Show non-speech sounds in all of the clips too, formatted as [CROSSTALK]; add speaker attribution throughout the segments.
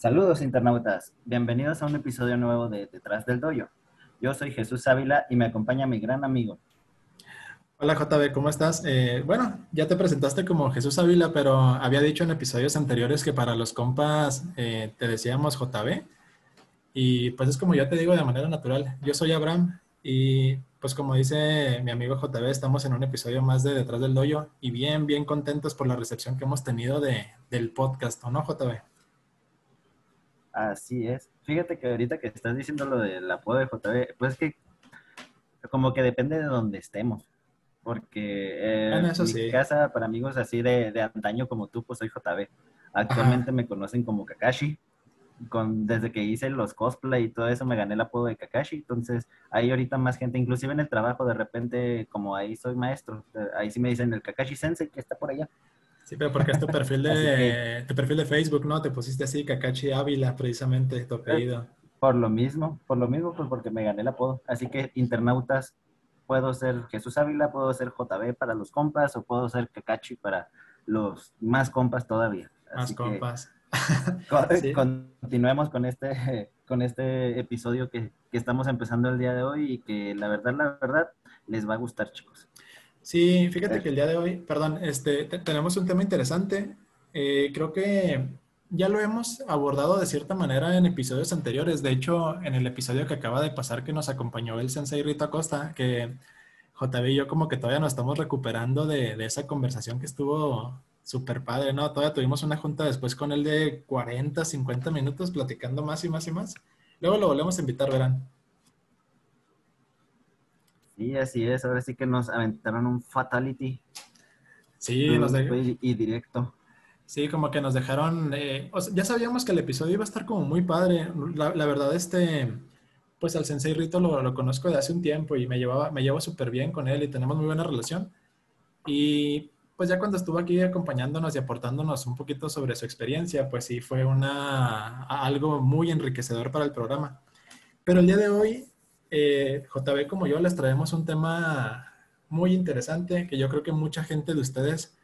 Speaker 1: Saludos internautas, bienvenidos a un episodio nuevo de Detrás del Doyo. Yo soy Jesús Ávila y me acompaña mi gran amigo.
Speaker 2: Hola JB, ¿cómo estás? Eh, bueno, ya te presentaste como Jesús Ávila, pero había dicho en episodios anteriores que para los compas eh, te decíamos JB. Y pues es como yo te digo de manera natural. Yo soy Abraham y pues como dice mi amigo JB, estamos en un episodio más de Detrás del Doyo y bien, bien contentos por la recepción que hemos tenido de, del podcast, ¿o no, JB?
Speaker 1: Así es. Fíjate que ahorita que estás diciendo lo del apodo de JB, pues es que como que depende de donde estemos. Porque eh, en mi casa, para amigos así de, de, antaño como tú, pues soy JB. Actualmente me conocen como Kakashi. Con, desde que hice los cosplay y todo eso me gané el apodo de Kakashi. Entonces, hay ahorita más gente, inclusive en el trabajo, de repente, como ahí soy maestro, ahí sí me dicen el Kakashi Sensei que está por allá.
Speaker 2: Sí, pero porque es tu perfil [LAUGHS] de, tu perfil de Facebook, ¿no? Te pusiste así, Kakashi Ávila, precisamente, tu apellido.
Speaker 1: Por lo mismo, por lo mismo, pues porque me gané el apodo. Así que, internautas, puedo ser Jesús Ávila, puedo ser JB para los compas, o puedo ser Kakashi para los más compas todavía.
Speaker 2: más compas. [LAUGHS] [LAUGHS]
Speaker 1: Continuemos con este, con este episodio que, que estamos empezando el día de hoy y que la verdad, la verdad, les va a gustar, chicos.
Speaker 2: Sí, fíjate que el día de hoy, perdón, este, tenemos un tema interesante. Eh, creo que ya lo hemos abordado de cierta manera en episodios anteriores. De hecho, en el episodio que acaba de pasar que nos acompañó el sensei Rito Acosta, que JB y yo como que todavía nos estamos recuperando de, de esa conversación que estuvo súper padre, ¿no? Todavía tuvimos una junta después con él de 40, 50 minutos platicando más y más y más. Luego lo volvemos a invitar, verán.
Speaker 1: Sí, así es. Ahora sí que nos aventaron un fatality.
Speaker 2: Sí, nos.
Speaker 1: Y directo.
Speaker 2: Sí, como que nos dejaron. Eh, ya sabíamos que el episodio iba a estar como muy padre. La, verdad, este. Pues al Sensei Rito lo, lo, conozco de hace un tiempo y me llevaba, me llevo súper bien con él y tenemos muy buena relación. Y pues ya cuando estuvo aquí acompañándonos y aportándonos un poquito sobre su experiencia, pues sí fue una, algo muy enriquecedor para el programa. Pero el día de hoy eh, JB como yo les traemos un tema muy interesante que yo creo que mucha gente de ustedes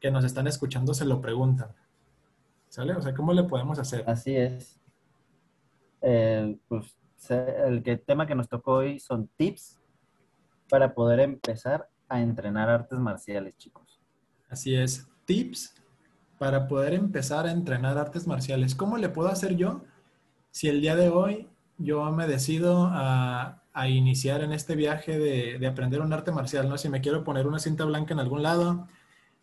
Speaker 2: que nos están escuchando se lo preguntan. ¿Sale? O sea, ¿cómo le podemos hacer?
Speaker 1: Así es. Eh, pues el que, tema que nos tocó hoy son tips para poder empezar a entrenar artes marciales, chicos.
Speaker 2: Así es, tips para poder empezar a entrenar artes marciales. ¿Cómo le puedo hacer yo si el día de hoy yo me decido a, iniciar en este viaje de, aprender un arte marcial, ¿no? Si me quiero poner una cinta blanca en algún lado,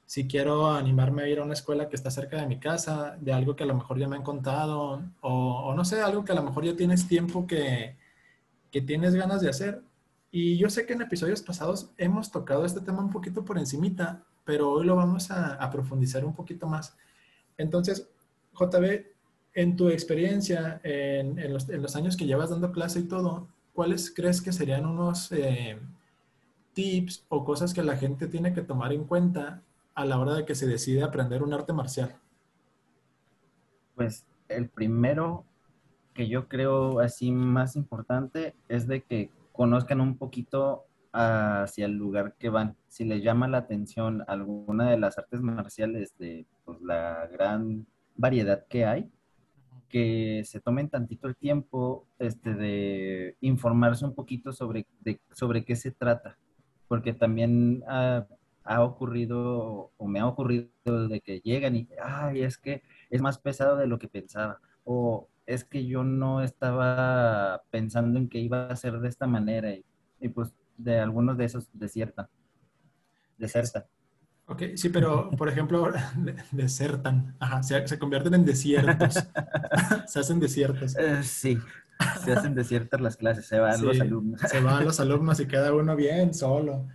Speaker 2: si quiero animarme a ir a una escuela que está cerca de mi casa, de algo que a lo mejor ya me han contado, o, no sé, algo que a lo mejor ya tienes tiempo que, que tienes ganas de hacer. Y yo sé que en episodios pasados hemos tocado este tema un poquito por encimita, pero hoy lo vamos a, a profundizar un poquito más. Entonces, JB, en tu experiencia, en, los, años que llevas dando clase y todo, ¿cuáles crees que serían unos eh, tips o cosas que la gente tiene que tomar en cuenta a la hora de que se decide aprender un arte marcial?
Speaker 1: Pues el primero que yo creo así más importante es de que conozcan un poquito hacia el lugar que van. Si les llama la atención alguna de las artes marciales de pues, la gran variedad que hay, que se tomen tantito el tiempo este, de informarse un poquito sobre, sobre qué se trata, porque también ha, ocurrido o me ha ocurrido de que llegan y, ay, es que es más pesado de lo que pensaba, o es que yo no estaba pensando en que iba a ser de esta manera y, y pues de algunos de esos desiertan, desertan.
Speaker 2: Ok, sí, pero por ejemplo, [LAUGHS] desertan, ajá, se, convierten en desiertos, [LAUGHS] se hacen desiertos.
Speaker 1: Eh, sí, se hacen desiertas las clases, se van los alumnos.
Speaker 2: Se van los [LAUGHS] alumnos y cada uno bien solo.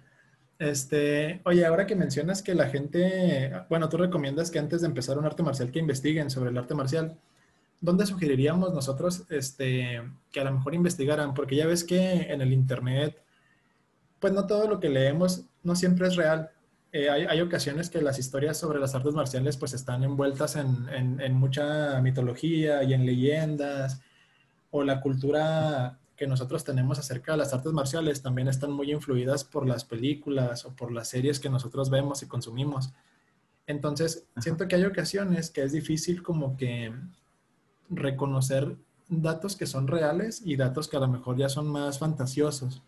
Speaker 2: Este, oye, ahora que mencionas que la gente, bueno, tú recomiendas que antes de empezar un arte marcial que investiguen sobre el arte marcial, ¿dónde sugeriríamos nosotros este, que a lo mejor investigaran? Porque ya ves que en el Internet, pues no todo lo que leemos no siempre es real eh, hay, ocasiones que las historias sobre las artes marciales pues están envueltas en, mucha mitología y en leyendas, o la cultura que nosotros tenemos acerca de las artes marciales también están muy influidas por las películas o por las series que nosotros vemos y consumimos. Entonces, siento que hay ocasiones que es difícil como que reconocer datos que son reales y datos que a lo mejor ya son más fantasiosos.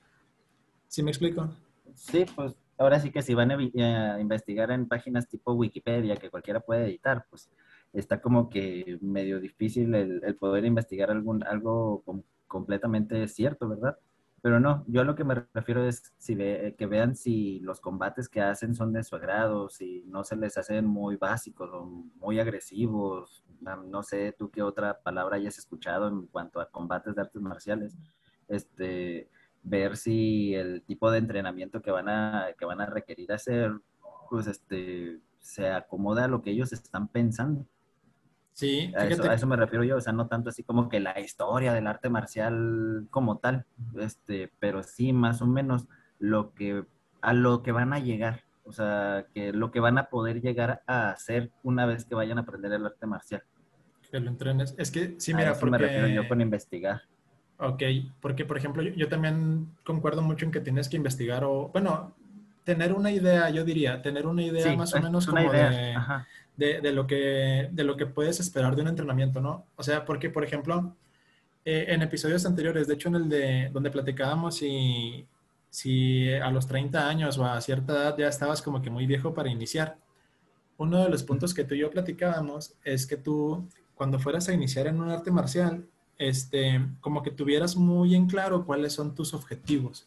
Speaker 2: ¿Sí me explico?
Speaker 1: Sí, pues ahora sí que si van a, eh, investigar en páginas tipo Wikipedia que cualquiera puede editar, pues está como que medio difícil el, poder investigar algún, algo completamente cierto, ¿verdad? Pero no, yo a lo que me refiero es si que vean si los combates que hacen son de su agrado, si no se les hacen muy básicos o muy agresivos. No sé tú qué otra palabra hayas escuchado en cuanto a combates de artes marciales. Este, ver si el tipo de entrenamiento que van a, que van a requerir hacer, pues este, se acomoda a lo que ellos están pensando.
Speaker 2: Sí,
Speaker 1: a eso, me refiero yo, o sea, no tanto así como que la historia del arte marcial como tal, este, pero sí más o menos lo que, a lo que van a llegar, o sea, que lo que van a poder llegar a hacer una vez que vayan a aprender el arte marcial.
Speaker 2: Que lo entrenes. Es que, sí, mira,
Speaker 1: a eso me refiero yo con investigar.
Speaker 2: Ok, porque por ejemplo, yo, también concuerdo mucho en que tienes que investigar o, bueno, tener una idea, yo diría, tener una idea más o menos como de, de, lo que, de lo que puedes esperar de un entrenamiento, ¿no? O sea, porque, por ejemplo, eh, en episodios anteriores, de hecho en el de donde platicábamos si, si a los 30 años o a cierta edad ya estabas como que muy viejo para iniciar, uno de los puntos que tú y yo platicábamos es que tú, cuando fueras a iniciar en un arte marcial, este, como que tuvieras muy en claro cuáles son tus objetivos.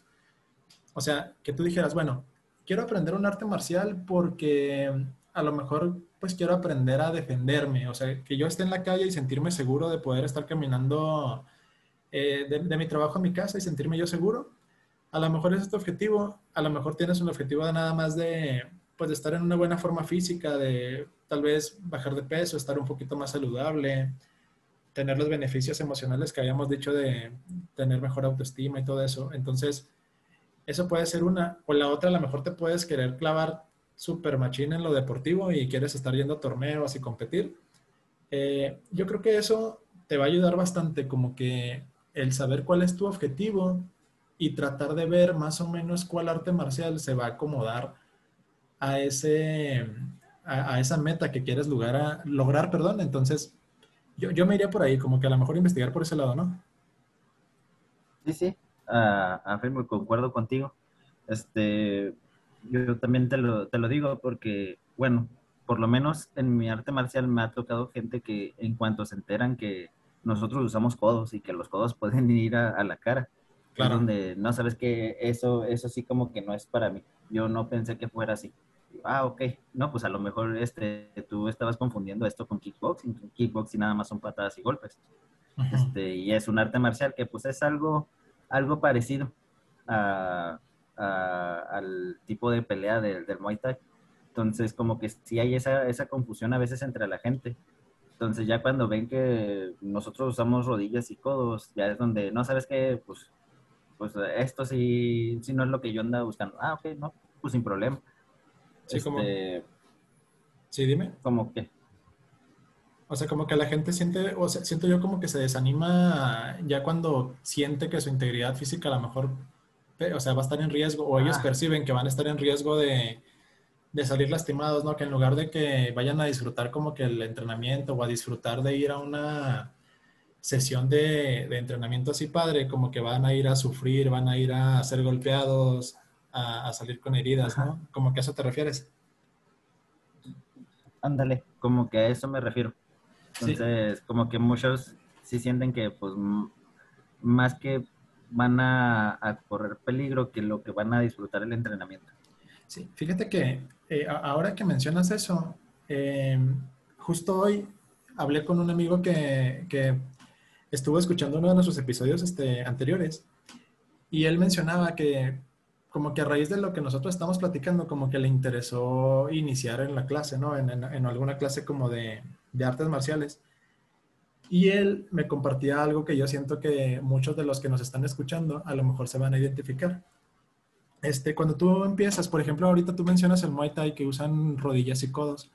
Speaker 2: O sea, que tú dijeras, bueno, quiero aprender un arte marcial porque a lo mejor pues quiero aprender a defenderme, o sea, que yo esté en la calle y sentirme seguro de poder estar caminando eh, de, mi trabajo a mi casa y sentirme yo seguro. A lo mejor es tu objetivo, a lo mejor tienes un objetivo de nada más de, pues, de estar en una buena forma física, de tal vez bajar de peso, estar un poquito más saludable, tener los beneficios emocionales que habíamos dicho de tener mejor autoestima y todo eso. Entonces, eso puede ser una. O la otra, a lo mejor te puedes querer clavar super machine en lo deportivo y quieres estar yendo a torneos y competir, eh, yo creo que eso te va a ayudar bastante, como que el saber cuál es tu objetivo y tratar de ver más o menos cuál arte marcial se va a acomodar a ese a, esa meta que quieres lograr, a, lograr perdón. Entonces, yo, yo, me iría por ahí, como que a lo mejor investigar por ese lado, ¿no?
Speaker 1: Sí, sí, uh, afirmo, concuerdo contigo. Este, yo también te lo, te lo digo porque, bueno, por lo menos en mi arte marcial me ha tocado gente que en cuanto se enteran que nosotros usamos codos y que los codos [LAUGHS] pueden ir a, la cara, claro. donde no sabes que eso, eso sí como que no es para mí. Yo no pensé que fuera así. Ah, ok. No, pues a lo mejor este, tú estabas confundiendo esto con kickboxing. Kickboxing nada más son patadas y golpes. este, y es un arte marcial que pues es algo, algo parecido a, al tipo de pelea del, del Muay Thai. Entonces, como que sí hay esa, esa confusión a veces entre la gente. Entonces, ya cuando ven que nosotros usamos rodillas y codos, ya es donde, no sabes qué, pues, pues esto sí, sí no es lo que yo andaba buscando. Ah, ok, no, pues sin problema.
Speaker 2: Sí, como. Este, sí, dime.
Speaker 1: Como que.
Speaker 2: O sea, como que la gente siente, o sea, siento yo como que se desanima ya cuando siente que su integridad física a lo mejor o sea, va a estar en riesgo, o ellos ah. perciben que van a estar en riesgo de, salir lastimados, ¿no? Que en lugar de que vayan a disfrutar como que el entrenamiento o a disfrutar de ir a una sesión de, entrenamiento así padre, como que van a ir a sufrir, van a ir a ser golpeados, a, salir con heridas, ¿no? Como que a eso te refieres.
Speaker 1: Ándale, como que a eso me refiero. Entonces, como que muchos sí sienten que, pues, más que van a, correr peligro que lo que van a disfrutar el entrenamiento.
Speaker 2: Sí, fíjate que eh, ahora que mencionas eso, eh, justo hoy hablé con un amigo que, que, estuvo escuchando uno de nuestros episodios este, anteriores y él mencionaba que como que a raíz de lo que nosotros estamos platicando, como que le interesó iniciar en la clase, ¿no? En, en, alguna clase como de, de artes marciales. Y él me compartía algo que yo siento que muchos de los que nos están escuchando a lo mejor se van a identificar. Este, cuando tú empiezas, por ejemplo, ahorita tú mencionas el Muay Thai que usan rodillas y codos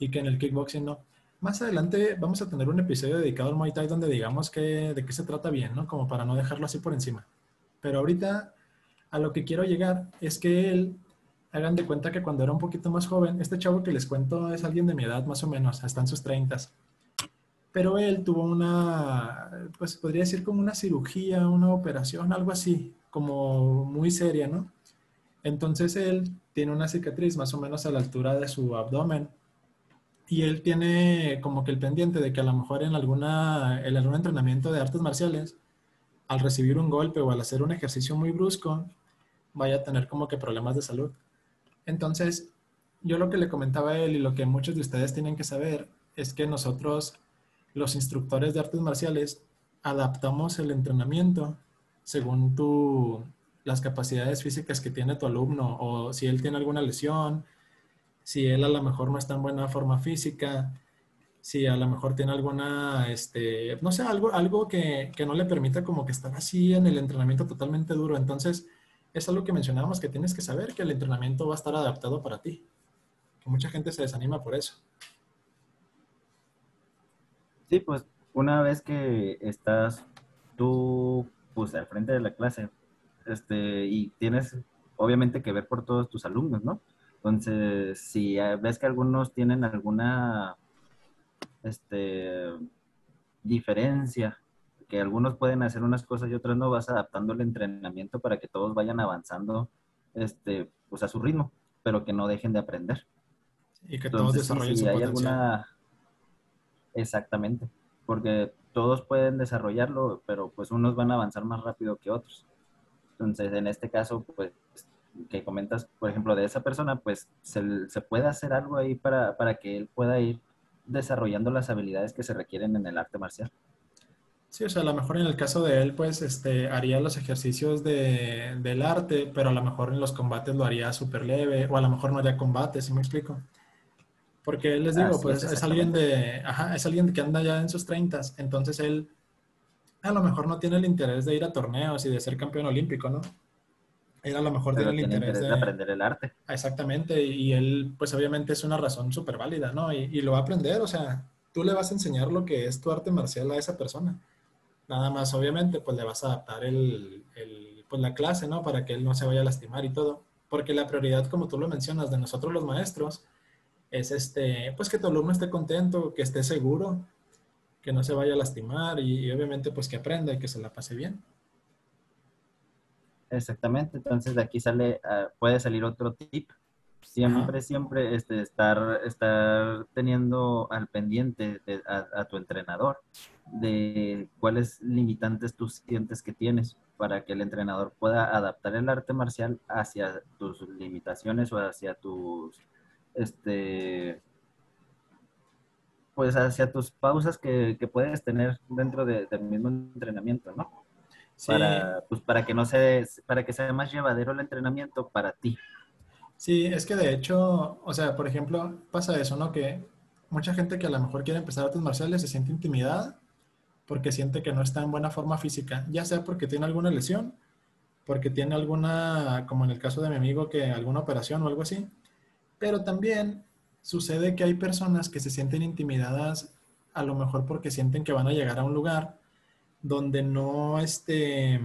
Speaker 2: y que en el kickboxing no. Más adelante vamos a tener un episodio dedicado al Muay Thai donde digamos que de qué se trata bien, ¿no? Como para no dejarlo así por encima. Pero ahorita a lo que quiero llegar es que él, hagan de cuenta que cuando era un poquito más joven, este chavo que les cuento es alguien de mi edad más o menos, hasta en sus treintas pero él tuvo una, pues podría decir como una cirugía, una operación, algo así, como muy seria, ¿no? Entonces él tiene una cicatriz más o menos a la altura de su abdomen y él tiene como que el pendiente de que a lo mejor en, alguna, en algún entrenamiento de artes marciales, al recibir un golpe o al hacer un ejercicio muy brusco, vaya a tener como que problemas de salud. Entonces, yo lo que le comentaba a él y lo que muchos de ustedes tienen que saber es que nosotros, los instructores de artes marciales, adaptamos el entrenamiento según tu, las capacidades físicas que tiene tu alumno o si él tiene alguna lesión, si él a lo mejor no está en buena forma física, si a lo mejor tiene alguna, este, no sé, algo, algo que, que no le permita como que estar así en el entrenamiento totalmente duro. Entonces, es algo que mencionábamos que tienes que saber que el entrenamiento va a estar adaptado para ti. Que mucha gente se desanima por eso.
Speaker 1: Sí, pues una vez que estás tú pues al frente de la clase este, y tienes obviamente que ver por todos tus alumnos, ¿no? Entonces, si ves que algunos tienen alguna este, diferencia que algunos pueden hacer unas cosas y otros no, vas adaptando el entrenamiento para que todos vayan avanzando este, pues a su ritmo, pero que no dejen de aprender.
Speaker 2: Y que todos desarrollen si hay alguna
Speaker 1: Exactamente, porque todos pueden desarrollarlo, pero pues unos van a avanzar más rápido que otros. Entonces, en este caso, pues, que comentas, por ejemplo, de esa persona, pues se, se puede hacer algo ahí para, para que él pueda ir desarrollando las habilidades que se requieren en el arte marcial.
Speaker 2: Sí, o sea, a lo mejor en el caso de él, pues, este, haría los ejercicios de, del arte, pero a lo mejor en los combates lo haría súper leve, o a lo mejor no haría combates, ¿sí me explico? Porque les digo, pues, es, alguien de, ajá, es alguien que anda ya en sus treintas, entonces él a lo mejor no tiene el interés de ir a torneos y de ser campeón olímpico, ¿no? Él a lo mejor tiene el interés, de,
Speaker 1: aprender el arte.
Speaker 2: Exactamente, y él, pues obviamente es una razón súper válida, ¿no? Y, y, lo va a aprender, o sea, tú le vas a enseñar lo que es tu arte marcial a esa persona. Nada más, obviamente, pues le vas a adaptar el, pues la clase, ¿no? Para que él no se vaya a lastimar y todo. Porque la prioridad, como tú lo mencionas, de nosotros los maestros, es este, pues que tu alumno esté contento, que esté seguro, que no se vaya a lastimar y, obviamente pues que aprenda y que se la pase bien.
Speaker 1: Exactamente, entonces de aquí sale, ah, puede salir otro tip Siempre, siempre este, estar, estar teniendo al pendiente a, tu entrenador de cuáles limitantes tú sientes que tienes para que el entrenador pueda adaptar el arte marcial hacia tus limitaciones o hacia tus, este, pues hacia tus pausas que, puedes tener dentro del mismo entrenamiento, ¿no? Para, pues para que no se, para que sea más llevadero el entrenamiento para ti.
Speaker 2: Sí, es que de hecho, o sea, por ejemplo, pasa eso, ¿no? Que mucha gente que a lo mejor quiere empezar artes marciales se siente intimidada porque siente que no está en buena forma física, ya sea porque tiene alguna lesión, porque tiene alguna, como en el caso de mi amigo, que alguna operación o algo así, pero también sucede que hay personas que se sienten intimidadas a lo mejor porque sienten que van a llegar a un lugar donde no, este,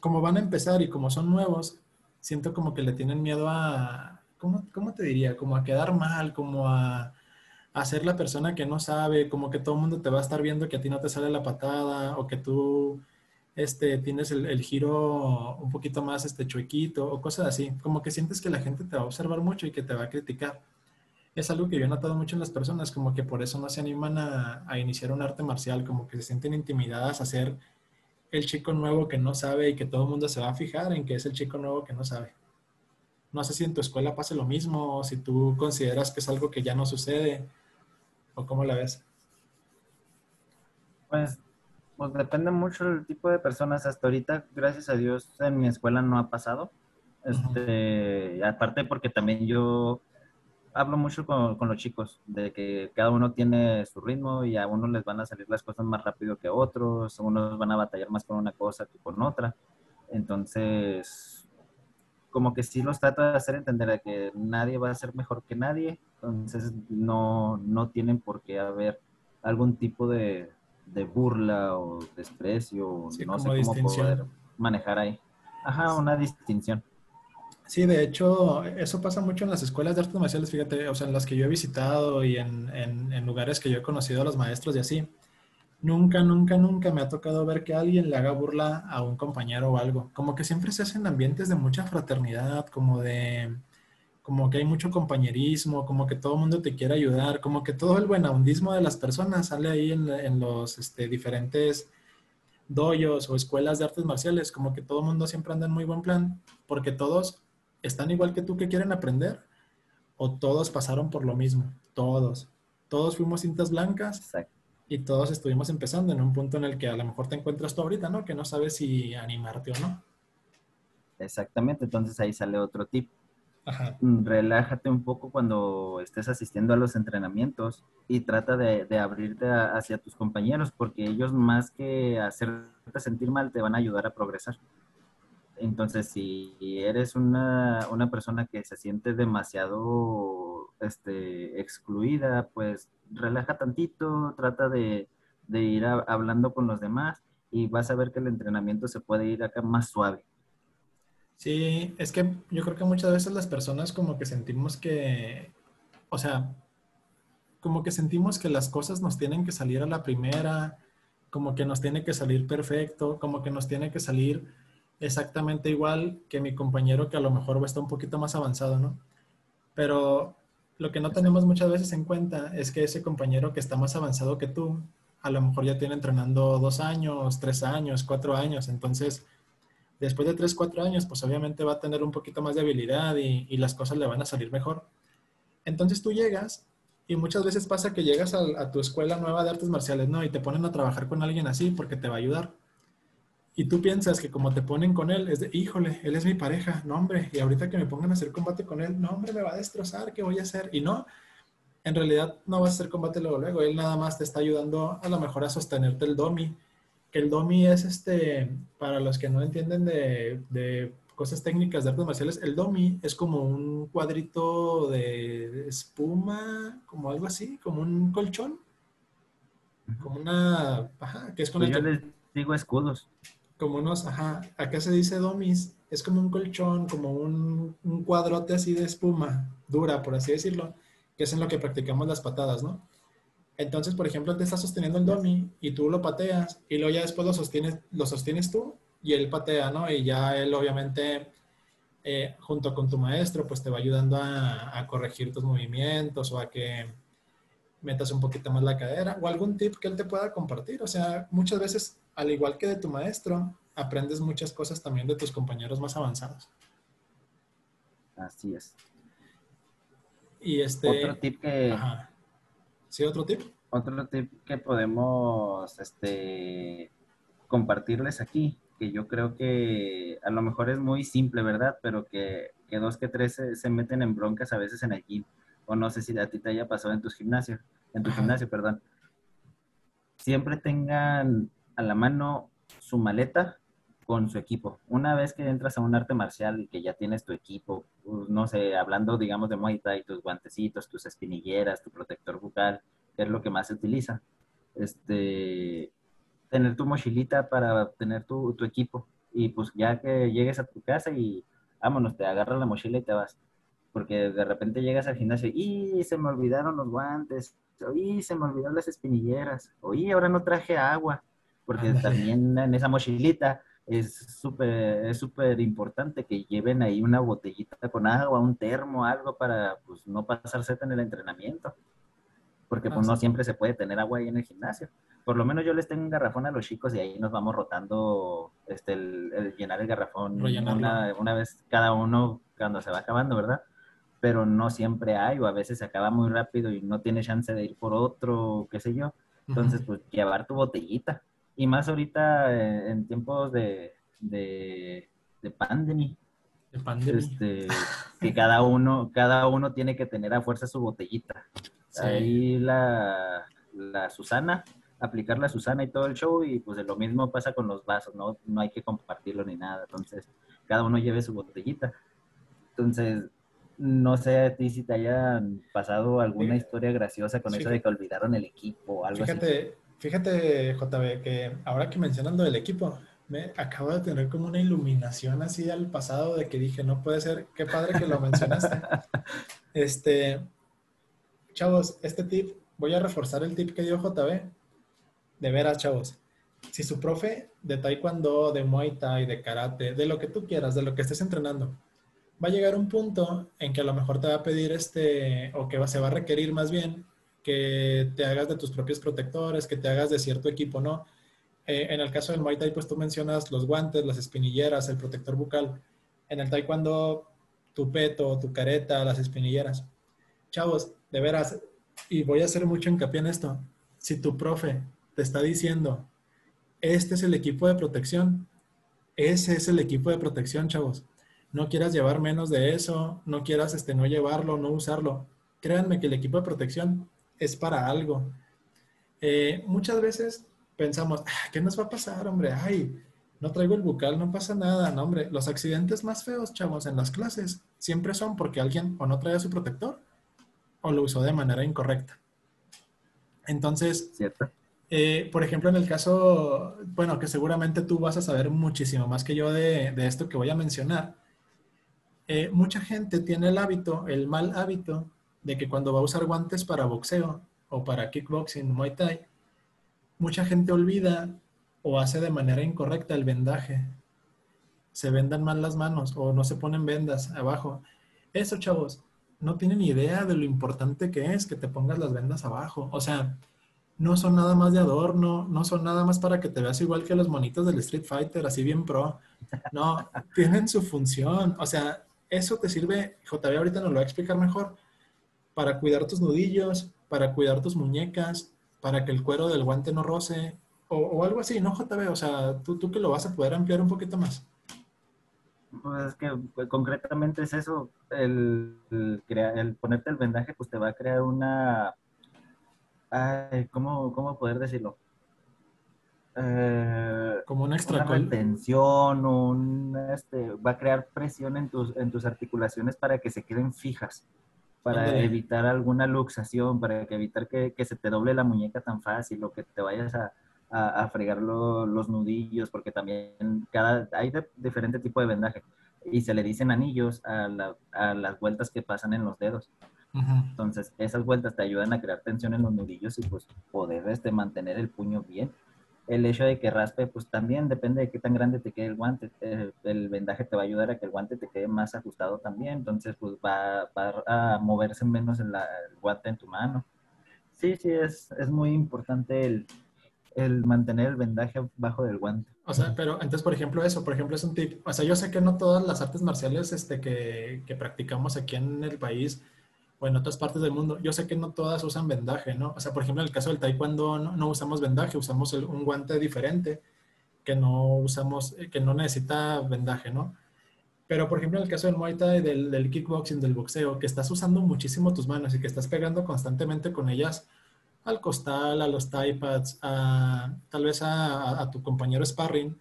Speaker 2: como van a empezar y como son nuevos, siento como que le tienen miedo a, ¿cómo, cómo te diría? Como a quedar mal, como a, a, ser la persona que no sabe, como que todo el mundo te va a estar viendo que a ti no te sale la patada o que tú este, tienes el, el, giro un poquito más este, chuequito o cosas así. Como que sientes que la gente te va a observar mucho y que te va a criticar. Es algo que yo he notado mucho en las personas, como que por eso no se animan a, a iniciar un arte marcial, como que se sienten intimidadas a hacer el chico nuevo que no sabe y que todo el mundo se va a fijar en que es el chico nuevo que no sabe. No sé si en tu escuela pasa lo mismo o si tú consideras que es algo que ya no sucede o cómo la ves.
Speaker 1: Pues, pues depende mucho del tipo de personas. Hasta ahorita, gracias a Dios, en mi escuela no ha pasado. Este, Aparte porque también yo hablo mucho con, con, los chicos, de que cada uno tiene su ritmo y a unos les van a salir las cosas más rápido que a otros, unos van a batallar más con una cosa que con otra. Entonces, como que sí los trato de hacer entender a que nadie va a ser mejor que nadie, entonces no, no tienen por qué haber algún tipo de, de burla o desprecio, no sé cómo poder manejar ahí. Ajá, una distinción.
Speaker 2: Sí, de hecho, eso pasa mucho en las escuelas de artes marciales, fíjate, o sea, en las que yo he visitado y en, en, lugares que yo he conocido a los maestros y así. Nunca, nunca, nunca me ha tocado ver que alguien le haga burla a un compañero o algo. Como que siempre se hacen ambientes de mucha fraternidad, como de, como que hay mucho compañerismo, como que todo el mundo te quiere ayudar, como que todo el buenahundismo de las personas sale ahí en, en los este, diferentes doyos o escuelas de artes marciales, como que todo el mundo siempre anda en muy buen plan, porque todos están igual que tú que quieren aprender o todos pasaron por lo mismo, todos. Todos fuimos cintas blancas y todos estuvimos empezando en un punto en el que a lo mejor te encuentras tú ahorita, ¿no? Que no sabes si animarte o no.
Speaker 1: Exactamente, entonces ahí sale otro tip. Relájate un poco cuando estés asistiendo a los entrenamientos y trata de, abrirte hacia tus compañeros porque ellos más que hacerte sentir mal te van a ayudar a progresar. Entonces, si eres una, persona que se siente demasiado este, excluida, pues relaja tantito, trata de, ir hablando con los demás y vas a ver que el entrenamiento se puede ir acá más suave.
Speaker 2: Sí, es que yo creo que muchas veces las personas como que sentimos que, o sea, como que sentimos que las cosas nos tienen que salir a la primera, como que nos tiene que salir perfecto, como que nos tiene que salir exactamente igual que mi compañero que a lo mejor estar un poquito más avanzado, ¿no? Pero lo que no tenemos muchas veces en cuenta es que ese compañero que está más avanzado que tú, a lo mejor ya tiene entrenando dos años, tres años, cuatro años. Entonces, después de tres, cuatro años, pues obviamente va a tener un poquito más de habilidad y, y las cosas le van a salir mejor. Entonces tú llegas y muchas veces pasa que llegas a, a, tu escuela nueva de artes marciales, ¿no? Y te ponen a trabajar con alguien así porque te va a ayudar. Y tú piensas que como te ponen con él, es de, híjole, él es mi pareja, no hombre, y ahorita que me pongan a hacer combate con él, no hombre, me va a destrozar, ¿qué voy a hacer? Y no, en realidad no vas a hacer combate luego, luego, él nada más te está ayudando a lo mejor a sostenerte el domi, que el domi es este, para los que no entienden de, de cosas técnicas de artes marciales, el domi es como un cuadrito de espuma, como algo así, como un colchón, como una, ajá, que es con
Speaker 1: pues Yo les digo escudos
Speaker 2: como unos, ajá, acá se dice domis, es como un colchón, como un, un, cuadrote así de espuma, dura, por así decirlo, que es en lo que practicamos las patadas, ¿no? Entonces, por ejemplo, te está sosteniendo el domi y tú lo pateas y luego ya después lo sostienes, lo sostienes tú y él patea, ¿no? Y ya él obviamente, eh, junto con tu maestro, pues te va ayudando a, a corregir tus movimientos o a que metas un poquito más la cadera o algún tip que él te pueda compartir. O sea, muchas veces al igual que de tu maestro, aprendes muchas cosas también de tus compañeros más avanzados.
Speaker 1: Así es.
Speaker 2: Y este...
Speaker 1: Otro tip que...
Speaker 2: ¿Sí, otro tip?
Speaker 1: Otro tip que podemos este, compartirles aquí, que yo creo que a lo mejor es muy simple, ¿verdad? Pero que, dos que tres se, meten en broncas a veces en el gym. O no sé si a ti te haya pasado en tus gimnasios, en tu gimnasio, perdón. Siempre tengan a la mano su maleta con su equipo. Una vez que entras a un arte marcial y que ya tienes tu equipo, pues, no sé, hablando digamos de Muay Thai, tus guantecitos, tus espinilleras, tu protector bucal, que es lo que más se utiliza. Este, tener tu mochilita para tener tu, tu equipo. Y pues ya que llegues a tu casa y vámonos, te agarras la mochila y te vas. Porque de repente llegas al gimnasio y se me olvidaron los guantes, y se me olvidaron las espinilleras, oye, ahora no traje agua porque también en esa mochilita es súper es súper importante que lleven ahí una botellita con agua, un termo, algo para pues no pasarse en el entrenamiento. Porque pues no siempre se puede tener agua ahí en el gimnasio. Por lo menos yo les tengo un garrafón a los chicos y ahí nos vamos rotando este, el, llenar el garrafón una, una, vez cada uno cuando se va acabando, ¿verdad? Pero no siempre hay o a veces acaba muy rápido y no tiene chance de ir por otro, qué sé yo. Entonces, pues llevar tu botellita y más ahorita eh, en tiempos de, de, de pandemia.
Speaker 2: De pandemia.
Speaker 1: Este, [LAUGHS] que cada uno, cada uno tiene que tener a fuerza su botellita. Ahí la, la Susana, aplicar la Susana y todo el show, y pues lo mismo pasa con los vasos, ¿no? No hay que compartirlo ni nada. Entonces, cada uno lleve su botellita. Entonces, no sé a ti si te haya pasado alguna historia graciosa con eso de que olvidaron el equipo o algo
Speaker 2: Fíjate,
Speaker 1: así.
Speaker 2: Fíjate, JB, que ahora que mencionando el equipo, Me acabo de tener como una iluminación así al pasado de que dije, no puede ser, qué padre que lo [LAUGHS] mencionaste. este, chavos, este tip, voy a reforzar el tip que dio JB. De veras, chavos. Si su profe de taekwondo, de muay thai, de karate, de lo que tú quieras, de lo que estés entrenando, va a llegar un punto en que a lo mejor te va a pedir este, o que se va a requerir más bien, que te hagas de tus propios protectores, que te hagas de cierto equipo, ¿no? Eh, en el caso del Muay Thai, pues tú mencionas los guantes, las espinilleras, el protector bucal. En el Taekwondo, tu peto, tu careta, las espinilleras. Chavos, de veras, y voy a hacer mucho hincapié en esto. Si tu profe te está diciendo, este es el equipo de protección, ese es el equipo de protección, chavos. No quieras llevar menos de eso, no quieras este, no llevarlo, no usarlo. Créanme que el equipo de protección es para algo. Eh, muchas veces pensamos, ah, ¿qué nos va a pasar, hombre? Ay, no traigo el bucal, no pasa nada, no, hombre. Los accidentes más feos, chavos, en las clases siempre son porque alguien o no traía su protector o lo usó de manera incorrecta. Entonces, eh, por ejemplo, en el caso, bueno, que seguramente tú vas a saber muchísimo más que yo de, esto que voy a mencionar, eh, mucha gente tiene el hábito, el mal hábito, de que cuando va a usar guantes para boxeo o para kickboxing, muay thai, mucha gente olvida o hace de manera incorrecta el vendaje. Se vendan mal las manos o no se ponen vendas abajo. Eso, chavos, no tienen idea de lo importante que es que te pongas las vendas abajo. O sea, no son nada más de adorno, no son nada más para que te veas igual que los monitos del Street Fighter, así bien pro. No, tienen su función. O sea, eso te sirve, JB ahorita nos lo va a explicar mejor, para cuidar tus nudillos, para cuidar tus muñecas, para que el cuero del guante no roce, o, algo así, ¿no, JB? O sea, ¿tú, tú que lo vas a poder ampliar un poquito más.
Speaker 1: Pues es que pues, concretamente es eso, el, el, ponerte el vendaje pues te va a crear una, ay, ¿cómo, ¿cómo, poder decirlo?
Speaker 2: Eh, Como una extra
Speaker 1: una tensión, un, este, va a crear presión en tus, en tus articulaciones para que se queden fijas para evitar alguna luxación, para evitar que, que, se te doble la muñeca tan fácil o que te vayas a, a, fregar los nudillos, porque también cada, hay de, diferente tipo de vendaje y se le dicen anillos a, a las vueltas que pasan en los dedos. Entonces, esas vueltas te ayudan a crear tensión en los nudillos y pues poder este, mantener el puño bien el hecho de que raspe, pues también depende de qué tan grande te quede el guante. Eh, el, vendaje te va a ayudar a que el guante te quede más ajustado también, entonces pues va, a moverse menos el, guante en tu mano. Sí, sí, es, es muy importante el, el mantener el vendaje bajo del guante.
Speaker 2: O sea, pero entonces, por ejemplo, eso, por ejemplo, es un tip. O sea, yo sé que no todas las artes marciales este, que, que practicamos aquí en el país o en otras partes del mundo. Yo sé que no todas usan vendaje, ¿no? O sea, por ejemplo, en el caso del taekwondo no, no usamos vendaje, usamos un guante diferente que no usamos, eh, que no necesita vendaje, ¿no? Pero, por ejemplo, en el caso del Muay Thai, del, del, kickboxing, del boxeo, que estás usando muchísimo tus manos y que estás pegando constantemente con ellas al costal, a los tie pads, a, tal vez a, a tu compañero sparring,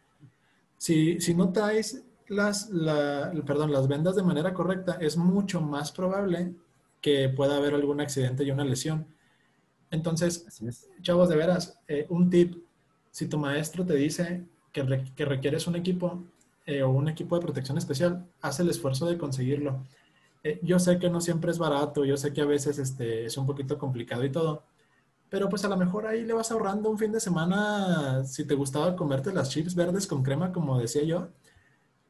Speaker 2: si, si no traes las, la, perdón, las vendas de manera correcta, es mucho más probable que pueda haber algún accidente y una lesión. Entonces, chavos, de veras, eh, un tip, si tu maestro te dice que, que requieres un equipo eh, o un equipo de protección especial, haz el esfuerzo de conseguirlo. Eh, yo sé que no siempre es barato, yo sé que a veces este, es un poquito complicado y todo, pero pues a lo mejor ahí le vas ahorrando un fin de semana, si te gustaba comerte las chips verdes con crema, como decía yo,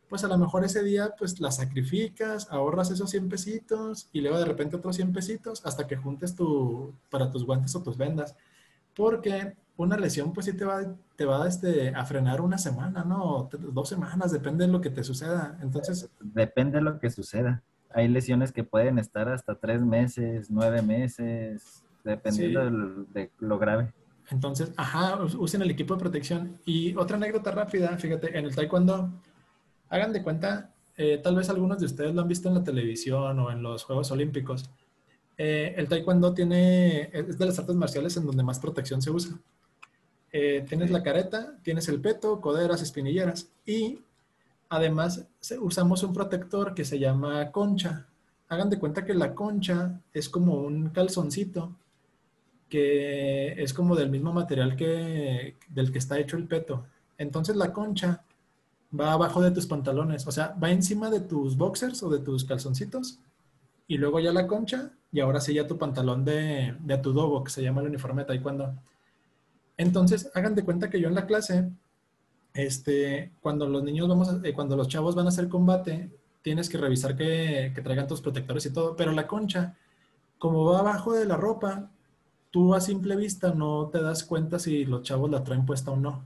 Speaker 2: pues a lo mejor ese día pues la sacrificas, ahorras esos 100 pesitos y luego de repente otros 100 pesitos hasta que juntes tu, para tus guantes o tus vendas. Porque una lesión pues sí te va, te va este, a frenar una semana, ¿no? Dos semanas, depende de lo que te suceda. Entonces...
Speaker 1: Depende de lo que suceda. Hay lesiones que pueden estar hasta tres meses, nueve meses, dependiendo de, lo grave.
Speaker 2: Entonces, ajá, usen el equipo de protección. Y otra anécdota rápida, fíjate, en el taekwondo hagan de cuenta, eh, tal vez algunos de ustedes lo han visto en la televisión o en los Juegos Olímpicos. Eh, el taekwondo tiene, es de las artes marciales en donde más protección se usa. Eh, tienes la careta, tienes el peto, coderas, espinilleras y además usamos un protector que se llama concha. Hagan de cuenta que la concha es como un calzoncito que es como del mismo material que del que está hecho el peto. Entonces la concha va abajo de tus pantalones, o sea, va encima de tus boxers o de tus calzoncitos y luego ya la concha y ahora sí ya tu pantalón de, de tu dobo, que se llama el uniforme de taekwondo. Entonces, hagan de cuenta que yo en la clase, este, cuando los niños vamos, a, eh, cuando los chavos van a hacer combate, tienes que revisar que, que traigan tus protectores y todo, pero la concha, como va abajo de la ropa, tú a simple vista no te das cuenta si los chavos la traen puesta o no.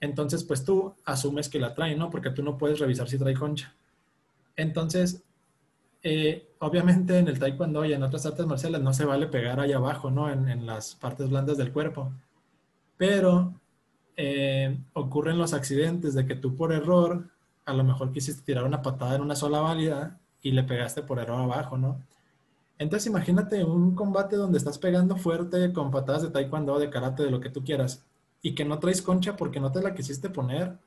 Speaker 2: Entonces, pues tú asumes que la traen, ¿no? Porque tú no puedes revisar si trae concha. Entonces, eh, obviamente en el taekwondo y en otras artes marciales no se vale pegar ahí abajo, ¿no? En, las partes blandas del cuerpo. Pero eh, ocurren los accidentes de que tú por error, a lo mejor quisiste tirar una patada en una sola válida y le pegaste por error abajo, ¿no? Entonces imagínate un combate donde estás pegando fuerte con patadas de taekwondo, de karate, de lo que tú quieras, y que no traes concha porque no te la quisiste poner,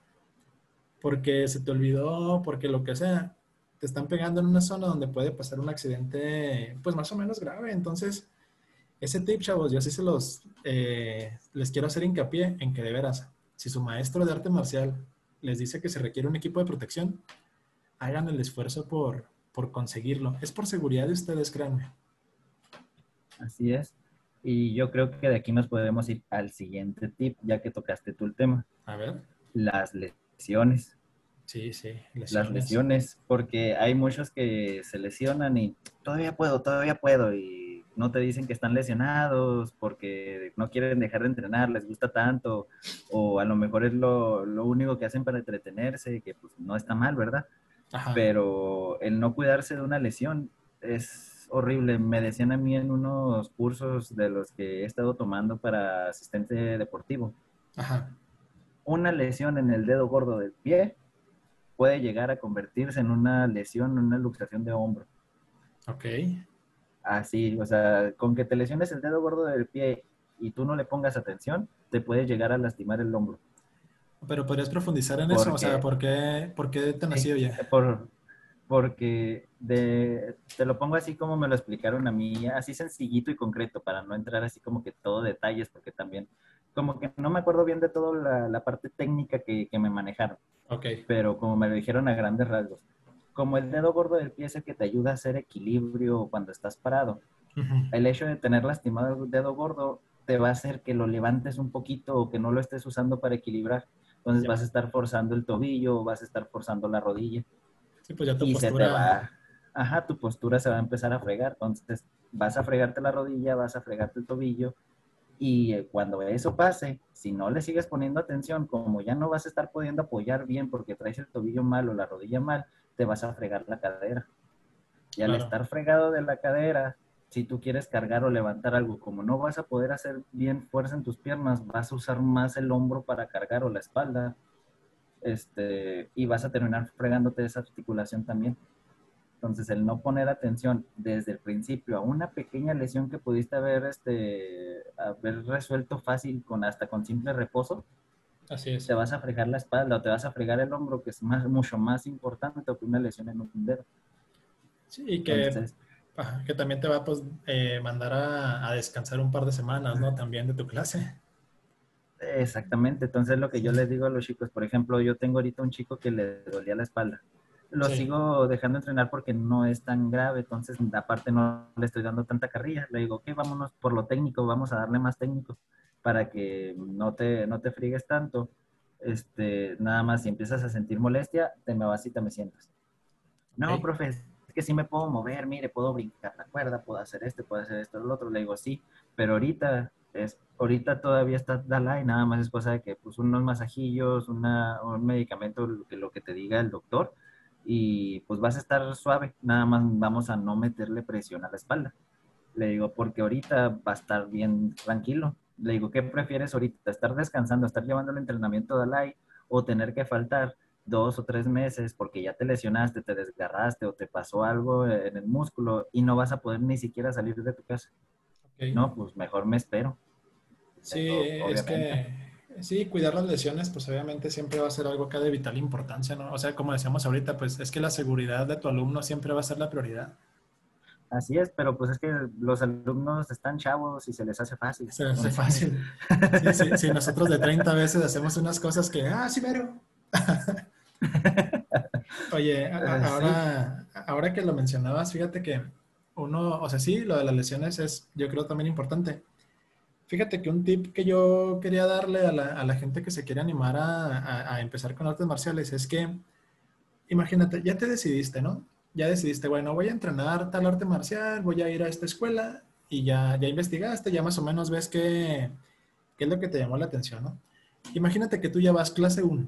Speaker 2: porque se te olvidó, porque lo que sea te están pegando en una zona donde puede pasar un accidente, pues más o menos grave. Entonces, ese tip, chavos, yo sí se los, eh, les quiero hacer hincapié en que de veras, si su maestro de arte marcial les dice que se requiere un equipo de protección, hagan el esfuerzo por, por conseguirlo. Es por seguridad de ustedes, créanme.
Speaker 1: Así es. Y yo creo que de aquí nos podemos ir al siguiente tip, ya que tocaste tú el tema.
Speaker 2: A ver.
Speaker 1: Las lesiones.
Speaker 2: Sí, sí.
Speaker 1: Las lesiones, porque hay muchos que se lesionan y todavía puedo, todavía puedo, y no te dicen que están lesionados porque no quieren dejar de entrenar, les gusta tanto, o a lo mejor es lo, lo único que hacen para entretenerse, que pues no está mal, ¿verdad? Pero el no cuidarse de una lesión es horrible. Me decían a mí en unos cursos de los que he estado tomando para asistente deportivo.
Speaker 2: Ajá.
Speaker 1: Una lesión en el dedo gordo del pie puede llegar a convertirse en una lesión, en una luxación de hombro.
Speaker 2: Ok.
Speaker 1: Así, o sea, con que te lesiones el dedo gordo del pie y tú no le pongas atención, te puede llegar a lastimar el hombro.
Speaker 2: Pero podrías profundizar en eso, o sea, ¿por qué, por qué te nació ya?
Speaker 1: Por, porque de, te lo pongo así como me lo explicaron a mí, así sencillito y concreto, para no entrar así como que todo detalles, porque también como que no me acuerdo bien de toda la, parte técnica que, que, me manejaron.
Speaker 2: Ok.
Speaker 1: Pero como me lo dijeron a grandes rasgos. Como el dedo gordo del pie es el que te ayuda a hacer equilibrio cuando estás parado. El hecho de tener lastimado el dedo gordo te va a hacer que lo levantes un poquito o que no lo estés usando para equilibrar. Entonces vas a estar forzando el tobillo o vas a estar forzando la rodilla.
Speaker 2: Sí, pues ya tu
Speaker 1: y
Speaker 2: postura...
Speaker 1: se te va, ajá, tu postura se va a empezar a fregar. Entonces vas a fregarte la rodilla, vas a fregarte el tobillo. Y eh, cuando eso pase, si no le sigues poniendo atención, como ya no vas a estar pudiendo apoyar bien porque traes el tobillo mal o la rodilla mal, te vas a fregar la cadera. Y al estar fregado de la cadera, si tú quieres cargar o levantar algo, como no vas a poder hacer bien fuerza en tus piernas, vas a usar más el hombro para cargar o la espalda, este, y vas a terminar fregándote esa articulación también. Entonces, el no poner atención desde el principio a una pequeña lesión que pudiste haber, este, haber resuelto fácil con hasta con simple reposo,
Speaker 2: Así es.
Speaker 1: te vas a fregar la espalda o te vas a fregar el hombro, que es más, mucho más importante que una lesión en un dedo.
Speaker 2: Sí, y que, que también te va a pues, eh, mandar a, a, descansar un par de semanas, ¿no? También de tu clase.
Speaker 1: Exactamente. Entonces, lo que yo les digo a los chicos, por ejemplo, yo tengo ahorita un chico que le dolía la espalda lo sigo dejando entrenar porque no es tan grave, entonces aparte no le estoy dando tanta carrilla. Le digo, ok, vámonos por lo técnico, vamos a darle más técnico para que no te, no te frigues tanto. Este, nada más, si empiezas a sentir molestia, te me vas y te me sientas. No, profe, es que sí me puedo mover, mire, puedo brincar la cuerda, puedo hacer esto, puedo hacer esto, lo otro. Le digo, sí, pero ahorita, es, ahorita todavía está Dalai, nada más es cosa de que pues unos masajillos, una, un medicamento, que lo que te diga el doctor, y pues vas a estar suave, nada más vamos a no meterle presión a la espalda. Le digo, porque ahorita va a estar bien tranquilo. Le digo, ¿qué prefieres ahorita? ¿Estar descansando, estar llevando el entrenamiento de Alay o tener que faltar dos o tres meses porque ya te lesionaste, te desgarraste o te pasó algo en el músculo y no vas a poder ni siquiera salir de tu casa? No, pues mejor me espero.
Speaker 2: Sí, es que Sí, cuidar las lesiones, pues obviamente siempre va a ser algo que de vital importancia, ¿no? O sea, como decíamos ahorita, pues es que la seguridad de tu alumno siempre va a ser la prioridad.
Speaker 1: Así es, pero pues es que los alumnos están chavos y se les hace fácil.
Speaker 2: Se les hace fácil. Si nosotros de 30 veces hacemos unas cosas que, ah, sí, pero. [LAUGHS] Oye, ahora, ahora que lo mencionabas, fíjate que uno, o sea, sí, lo de las lesiones es, yo creo, también importante. Fíjate que un tip que yo quería darle a la, gente que se quiere animar a, empezar con artes marciales es que, imagínate, ya te decidiste, ¿no? Ya decidiste, bueno, voy a entrenar tal arte marcial, voy a ir a esta escuela y ya, ya investigaste, ya más o menos ves qué es lo que te llamó la atención, ¿no? Imagínate que tú ya vas clase 1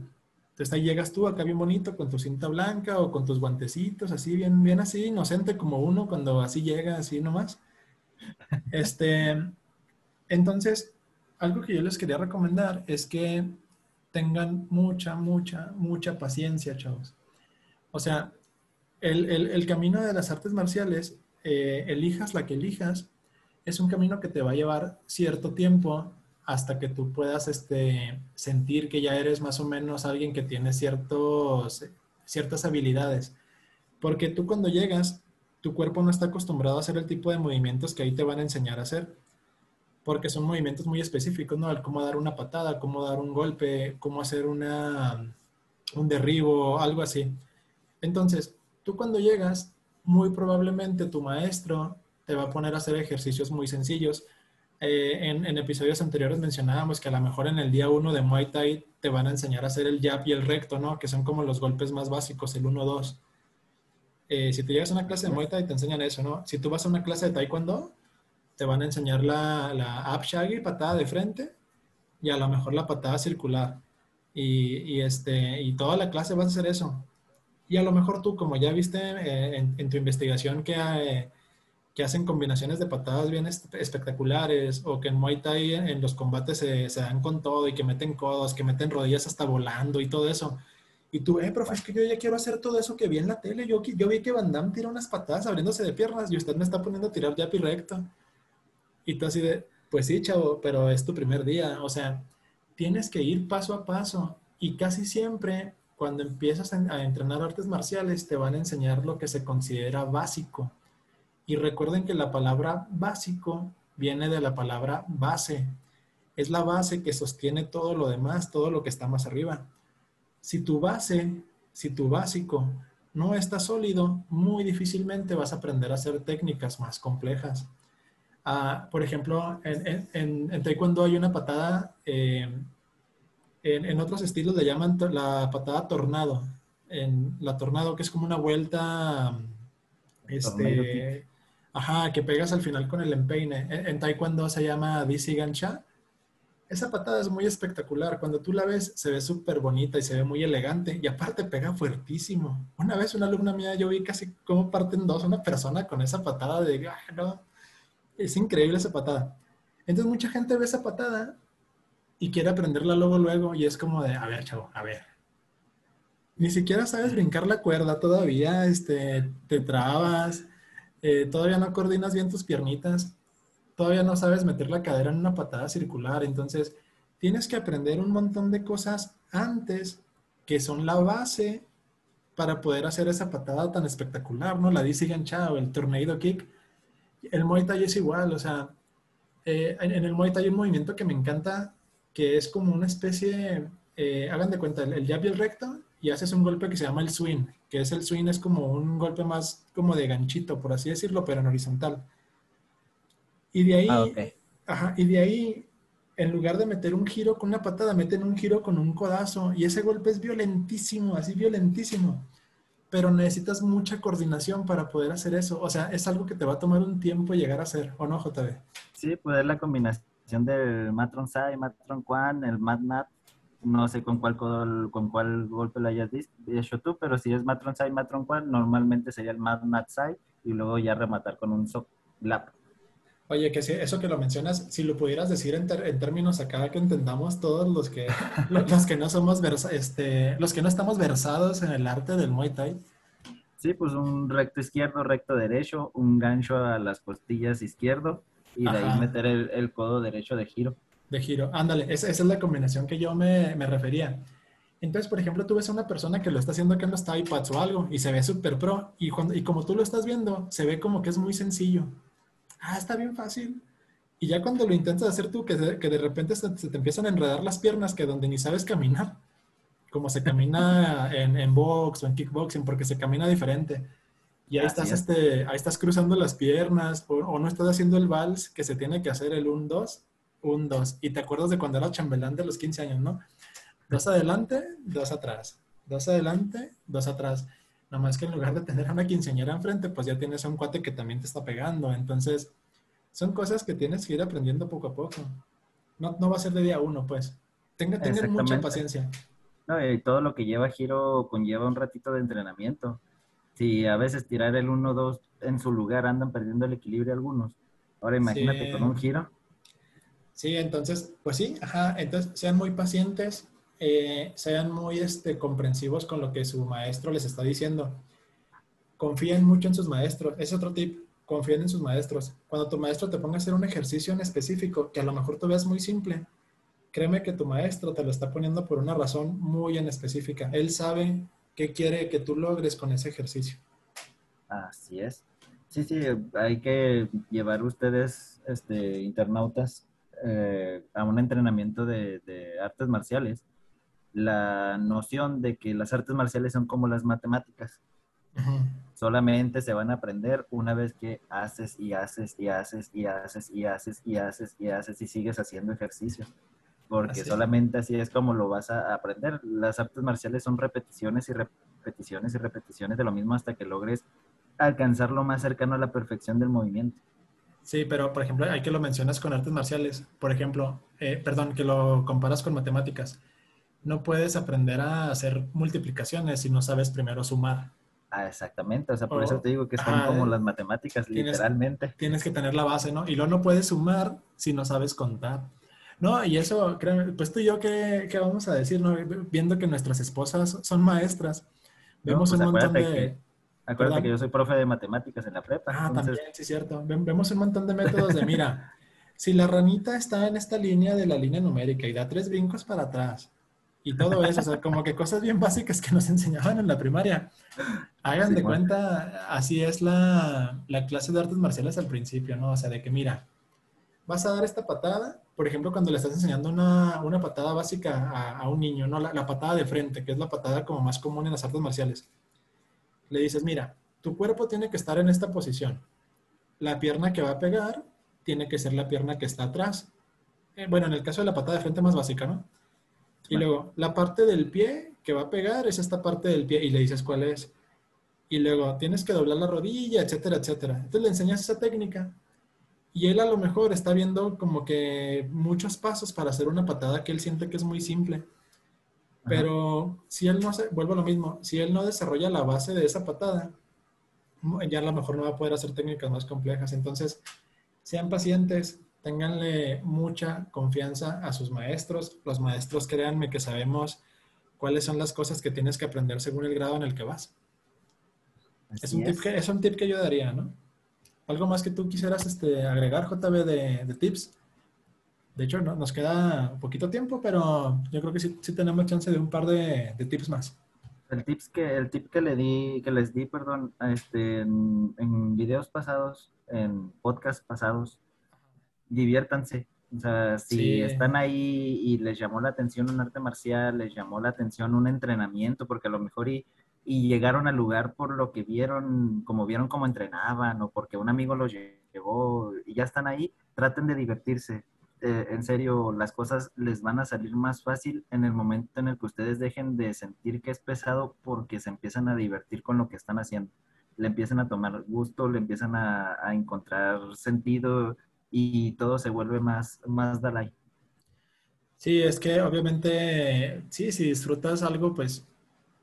Speaker 2: entonces ahí llegas tú acá bien bonito con tu cinta blanca o con tus guantecitos, así bien, bien así, inocente como uno cuando así llega, así nomás. Este, entonces, algo que yo les quería recomendar es que tengan mucha, mucha, mucha paciencia, chavos. O sea, el, camino de las artes marciales, eh, elijas la que elijas, es un camino que te va a llevar cierto tiempo hasta que tú puedas este, sentir que ya eres más o menos alguien que tiene ciertos, ciertas habilidades. Porque tú cuando llegas, tu cuerpo no está acostumbrado a hacer el tipo de movimientos que ahí te van a enseñar a hacer. Porque son movimientos muy específicos, ¿no? cómo dar una patada, cómo dar un golpe, cómo hacer una, un derribo, algo así. Entonces, tú cuando llegas, muy probablemente tu maestro te va a poner a hacer ejercicios muy sencillos eh, en, episodios anteriores mencionábamos que a lo mejor en el día uno de Muay Thai te van a enseñar a hacer el jab y el recto, ¿no? Que son como los golpes más básicos, el 1-2. Eh, si tú llegas a una clase de Muay Thai te enseñan eso, ¿no? Si tú vas a una clase de Taekwondo, te van a enseñar la, la up shaggy, patada de frente, y a lo mejor la patada circular. Y, este, y toda la clase vas a hacer eso. Y a lo mejor tú, como ya viste eh, en, tu investigación que que hacen combinaciones de patadas bien espectaculares o que en Muay Thai en los combates se, se, dan con todo y que meten codos, que meten rodillas hasta volando y todo eso. Y tú, eh, profe, es que yo ya quiero hacer todo eso que vi en la tele. Yo, yo vi que Van Damme tira unas patadas abriéndose de piernas y usted me está poniendo a tirar ya recto. Y tú así de, pues sí, chavo, pero es tu primer día. O sea, tienes que ir paso a paso. Y casi siempre, cuando empiezas a entrenar artes marciales, te van a enseñar lo que se considera básico y recuerden que la palabra básico viene de la palabra base. Es la base que sostiene todo lo demás, todo lo que está más arriba. Si tu base, si tu básico no está sólido, muy difícilmente vas a aprender a hacer técnicas más complejas. Ah, por ejemplo, en, taekwondo hay una patada, eh, en, otros estilos le llaman la patada tornado. En la tornado, que es como una vuelta, este, Ajá, que pegas al final con el empeine. En, taekwondo se llama Disi Gancha. Esa patada es muy espectacular. Cuando tú la ves, se ve súper bonita y se ve muy elegante. Y aparte pega fuertísimo. Una vez una alumna mía, yo vi casi cómo parten dos una persona con esa patada de... Ah, no. Es increíble esa patada. Entonces mucha gente ve esa patada y quiere aprenderla luego, luego. Y es como de, a ver, chavo, a ver. Ni siquiera sabes brincar la cuerda todavía. Este, te trabas eh, todavía no coordinas bien tus piernitas, todavía no sabes meter la cadera en una patada circular, entonces tienes que aprender un montón de cosas antes que son la base para poder hacer esa patada tan espectacular, ¿no? La DC ganchado, el tornado kick. El Muay Thai es igual, o sea, eh, en, el Muay Thai hay un movimiento que me encanta, que es como una especie, eh, hagan de cuenta, el, el jab y el recto, y haces un golpe que se llama el swing, que es el swing, es como un golpe más como de ganchito, por así decirlo, pero en horizontal. Y de ahí, ah, y de ahí, en lugar de meter un giro con una patada, meten un giro con un codazo, y ese golpe es violentísimo, así violentísimo. Pero necesitas mucha coordinación para poder hacer eso. O sea, es algo que te va a tomar un tiempo llegar a hacer, ¿o no, JB?
Speaker 1: Sí, poder la combinación del Matron Sai, Matron Quan, el Mat Nat, no sé con cuál, con golpe lo hayas hecho tú, pero si es Matron Sai, Matron Quan, normalmente sería el Mat Mat Sai y luego ya rematar con un lap.
Speaker 2: Oye, que si, eso que lo mencionas, si lo pudieras decir en, términos acá que entendamos todos los que, [LAUGHS] los, que no somos este, los que no estamos versados en el arte del Muay Thai.
Speaker 1: Sí, pues un recto izquierdo, recto derecho, un gancho a las costillas izquierdo y de ahí meter el, el codo derecho de giro
Speaker 2: de giro. Ándale, esa, es la combinación que yo me, refería. Entonces, por ejemplo, tú ves a una persona que lo está haciendo acá en los iPads o algo y se ve súper pro y, cuando, y como tú lo estás viendo, se ve como que es muy sencillo. Ah, está bien fácil. Y ya cuando lo intentas hacer tú, que de, que de repente se, te empiezan a enredar las piernas, que donde ni sabes caminar, como se camina [LAUGHS] en, en box o en kickboxing, porque se camina diferente. Y ahí estás, este, ahí estás cruzando las piernas, o, no estás haciendo el vals que se tiene que hacer el 1-2, 1-2. Y te acuerdas de cuando era chambelán de los 15 años, ¿no? Dos adelante, dos atrás. Dos adelante, dos atrás. Nomás que en lugar de tener a una quinceañera enfrente, pues ya tienes a un cuate que también te está pegando. Entonces, son cosas que tienes que ir aprendiendo poco a poco. No, no va a ser de día uno, pues. Tenga, tengan mucha paciencia.
Speaker 1: No, y todo lo que lleva giro conlleva un ratito de entrenamiento. Si a veces tirar el 1-2 en su lugar andan perdiendo el equilibrio algunos. Ahora imagínate con un giro.
Speaker 2: Sí, entonces, pues sí, ajá. Entonces, sean muy pacientes, eh, sean muy este, comprensivos con lo que su maestro les está diciendo. Confíen mucho en sus maestros. Es otro tip. Confíen en sus maestros. Cuando tu maestro te ponga a hacer un ejercicio en específico, que a lo mejor tú veas muy simple, créeme que tu maestro te lo está poniendo por una razón muy en específica. Él sabe qué quiere que tú logres con ese ejercicio.
Speaker 1: Así es. Sí, sí, hay que llevar ustedes, este, internautas, eh, a un entrenamiento de, artes marciales. La noción de que las artes marciales son como las matemáticas. Solamente se van a aprender una vez que haces y haces y haces y haces y haces y haces y haces y sigues haciendo ejercicio porque solamente así es como lo vas a aprender. Las artes marciales son repeticiones y repeticiones y repeticiones de lo mismo hasta que logres alcanzar lo más cercano a la perfección del movimiento.
Speaker 2: Sí, pero por ejemplo, hay que lo mencionas con artes marciales. Por ejemplo, eh, perdón, que lo comparas con matemáticas. No puedes aprender a hacer multiplicaciones si no sabes primero sumar.
Speaker 1: Ah, exactamente. O sea, por eso te digo que son como las matemáticas, literalmente.
Speaker 2: Tienes que tener la base, ¿no? Y luego no puedes sumar si no sabes contar. No, y eso, créeme, pues tú y yo, ¿qué, ¿qué, vamos a decir? No? Viendo que nuestras esposas son maestras, vemos
Speaker 1: pues
Speaker 2: un montón de...
Speaker 1: acuérdate que yo soy profe de matemáticas en la prepa.
Speaker 2: Ah, también, sí, cierto. Vemos un montón de métodos de, mira, [LAUGHS] si la ranita está en esta línea de la línea numérica y da tres brincos para atrás, y todo eso, o sea, como que cosas bien básicas que nos enseñaban en la primaria. Hagan de cuenta, así es la, la clase de artes marciales al principio, ¿no? O sea, de que mira, vas a dar esta patada por ejemplo, cuando le estás enseñando una, una patada básica a, a un niño, ¿no? La, la, patada de frente, que es la patada como más común en las artes marciales. Le dices, mira, tu cuerpo tiene que estar en esta posición. La pierna que va a pegar tiene que ser la pierna que está atrás. Eh, bueno, en el caso de la patada de frente más básica, ¿no? Y luego, la parte del pie que va a pegar es esta parte del pie y le dices cuál es. Y luego, tienes que doblar la rodilla, etcétera, etcétera. Entonces le enseñas esa técnica y él a lo mejor está viendo como que muchos pasos para hacer una patada que él siente que es muy simple. Pero si él no se, vuelve a lo mismo, si él no desarrolla la base de esa patada, ya a lo mejor no va a poder hacer técnicas más complejas. Entonces, sean pacientes, ténganle mucha confianza a sus maestros. Los maestros, créanme que sabemos cuáles son las cosas que tienes que aprender según el grado en el que vas. Es un, Tip que, es un tip que yo daría, ¿no? ¿Algo más que tú quisieras este, agregar, JB, de, tips? De hecho, no, nos queda poquito tiempo, pero yo creo que sí, tenemos chance de un par de, tips más.
Speaker 1: El, tips que, el tip que, le di, que les di, perdón, este, en, videos pasados, en podcasts pasados, diviértanse. O sea, si están ahí y les llamó la atención un arte marcial, les llamó la atención un entrenamiento, porque a lo mejor y y llegaron al lugar por lo que vieron, como vieron cómo entrenaban o porque un amigo los llevó y ya están ahí, traten de divertirse. Eh, en serio, las cosas les van a salir más fácil en el momento en el que ustedes dejen de sentir que es pesado porque se empiezan a divertir con lo que están haciendo. Le empiezan a tomar gusto, le empiezan a, a encontrar sentido y todo se vuelve más, más Dalai.
Speaker 2: Sí, es que obviamente, sí, si disfrutas algo, pues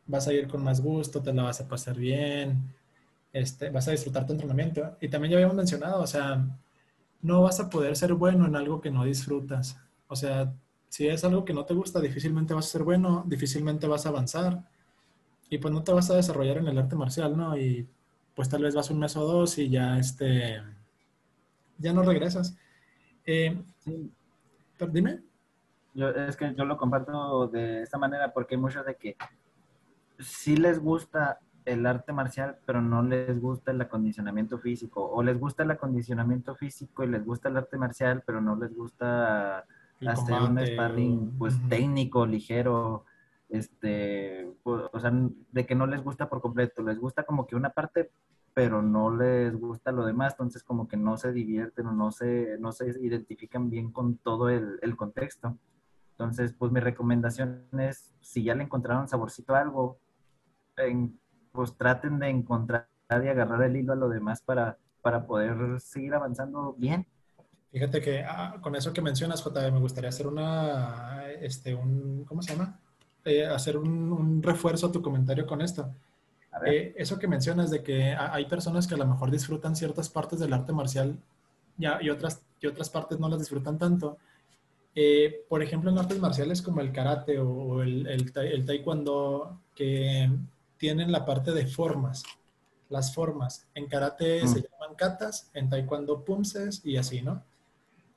Speaker 2: vas a ir con más gusto, te la vas a pasar bien, este, vas a disfrutar tu entrenamiento. Y también ya habíamos mencionado, o sea, no vas a poder ser bueno en algo que no disfrutas. O sea, si es algo que no te gusta, difícilmente vas a ser bueno, difícilmente vas a avanzar y pues no te vas a desarrollar en el arte marcial, ¿no? Y pues tal vez vas un mes o dos y ya este, ya no regresas. Eh, dime.
Speaker 1: Yo, es que yo lo comparto de esta manera porque hay muchos de que sí les gusta el arte marcial, pero no les gusta el acondicionamiento físico, o les gusta el acondicionamiento físico y les gusta el arte marcial, pero no les gusta hacer un sparring pues técnico, ligero. este, pues, o sea, de que no les gusta por completo, les gusta como que una parte, pero no les gusta lo demás, entonces como que no se divierten o no se, no se identifican bien con todo el, el contexto. Entonces, pues mi recomendación es, si ya le encontraron saborcito a algo, pues traten de encontrar y agarrar el hilo a lo demás para, para poder seguir avanzando bien.
Speaker 2: Fíjate que ah, con eso que mencionas, JB, me gustaría hacer una, este, un, ¿cómo se llama? Eh, hacer un, refuerzo a tu comentario con esto. Eh, eso que mencionas de que hay personas que a lo mejor disfrutan ciertas partes del arte marcial ya, y, otras, y otras partes no las disfrutan tanto. Eh, por ejemplo, en artes marciales como el karate o el, el, el, taekwondo, que tienen la parte de formas, las formas. En karate se mm. llaman katas, en taekwondo pumses y así, ¿no?